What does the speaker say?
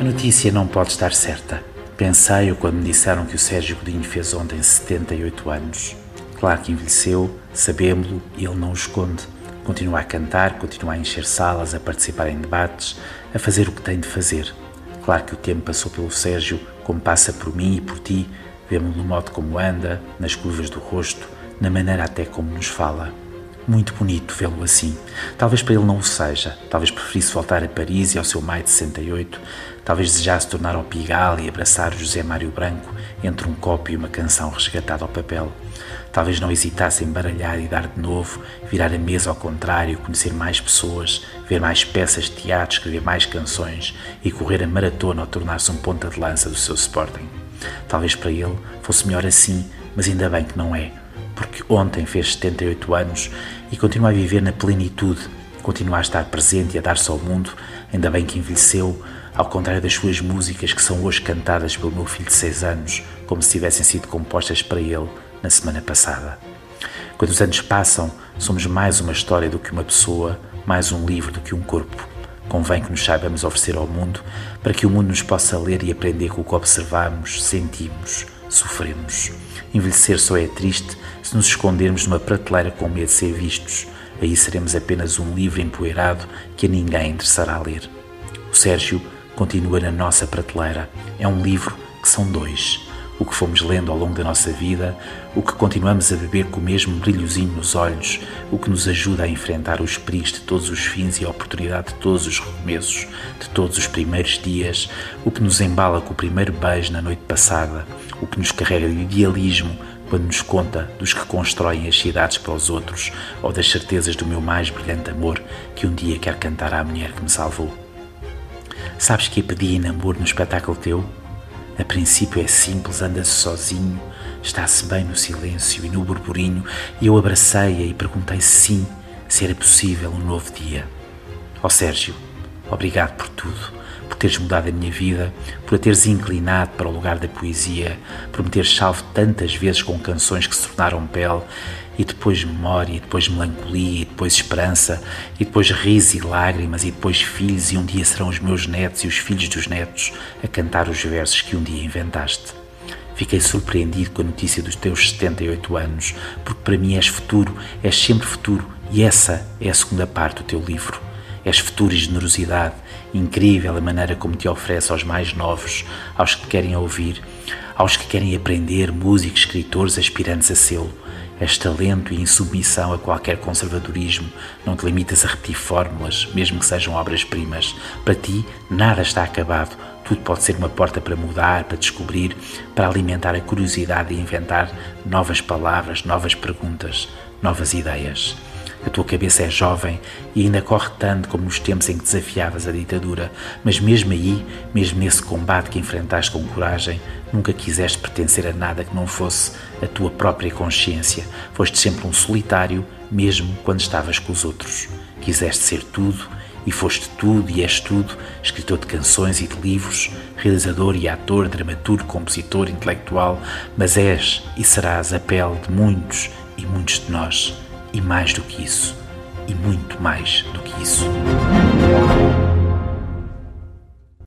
A notícia não pode estar certa. Pensei-o quando me disseram que o Sérgio Godinho fez ontem 78 anos. Claro que envelheceu, sabemos-lo e ele não o esconde. Continua a cantar, continua a encher salas, a participar em debates, a fazer o que tem de fazer. Claro que o tempo passou pelo Sérgio, como passa por mim e por ti, vemos no modo como anda, nas curvas do rosto, na maneira até como nos fala. Muito bonito vê-lo assim. Talvez para ele não o seja, talvez preferisse voltar a Paris e ao seu maio de 68, talvez desejasse tornar ao Pigal e abraçar José Mário Branco entre um copo e uma canção resgatada ao papel. Talvez não hesitasse em baralhar e dar de novo, virar a mesa ao contrário, conhecer mais pessoas, ver mais peças de teatro, escrever mais canções e correr a maratona ao tornar-se um ponta de lança do seu Sporting. Talvez para ele fosse melhor assim, mas ainda bem que não é porque ontem fez 78 anos e continua a viver na plenitude, continua a estar presente e a dar-se ao mundo, ainda bem que envelheceu, ao contrário das suas músicas que são hoje cantadas pelo meu filho de 6 anos, como se tivessem sido compostas para ele na semana passada. Quando os anos passam, somos mais uma história do que uma pessoa, mais um livro do que um corpo. Convém que nos saibamos oferecer ao mundo para que o mundo nos possa ler e aprender com o que observamos, sentimos, sofremos. Envelhecer só é triste se nos escondermos numa prateleira com medo de ser vistos. Aí seremos apenas um livro empoeirado que a ninguém interessará ler. O Sérgio continua na nossa prateleira. É um livro que são dois. O que fomos lendo ao longo da nossa vida, o que continuamos a beber com o mesmo brilhozinho nos olhos, o que nos ajuda a enfrentar os perigos de todos os fins e a oportunidade de todos os recomeços, de todos os primeiros dias, o que nos embala com o primeiro beijo na noite passada, o que nos carrega de idealismo quando nos conta dos que constroem as cidades para os outros ou das certezas do meu mais brilhante amor que um dia quer cantar à mulher que me salvou. Sabes que a pedi em namoro no espetáculo teu? A princípio é simples, anda-se sozinho, está-se bem no silêncio e no burburinho, e eu abracei-a e perguntei sim, se era possível um novo dia. Ó oh, Sérgio, obrigado por tudo por teres mudado a minha vida, por a teres inclinado para o lugar da poesia, por me teres salvo tantas vezes com canções que se tornaram pele, e depois memória, e depois melancolia, e depois esperança, e depois riso e lágrimas, e depois filhos, e um dia serão os meus netos e os filhos dos netos a cantar os versos que um dia inventaste. Fiquei surpreendido com a notícia dos teus 78 anos, porque para mim és futuro, és sempre futuro, e essa é a segunda parte do teu livro. És futuro e generosidade, incrível a maneira como te oferece aos mais novos, aos que querem ouvir, aos que querem aprender, músicos, escritores, aspirantes a sê-lo. És talento e insubmissão a qualquer conservadorismo, não te limitas a repetir fórmulas, mesmo que sejam obras-primas. Para ti, nada está acabado, tudo pode ser uma porta para mudar, para descobrir, para alimentar a curiosidade e inventar novas palavras, novas perguntas, novas ideias. A tua cabeça é jovem e ainda corre tanto como nos tempos em que desafiavas a ditadura, mas mesmo aí, mesmo nesse combate que enfrentaste com coragem, nunca quiseste pertencer a nada que não fosse a tua própria consciência. Foste sempre um solitário, mesmo quando estavas com os outros. Quiseste ser tudo e foste tudo e és tudo, escritor de canções e de livros, realizador e ator, dramaturgo, compositor, intelectual, mas és e serás a pele de muitos e muitos de nós e mais do que isso, e muito mais do que isso.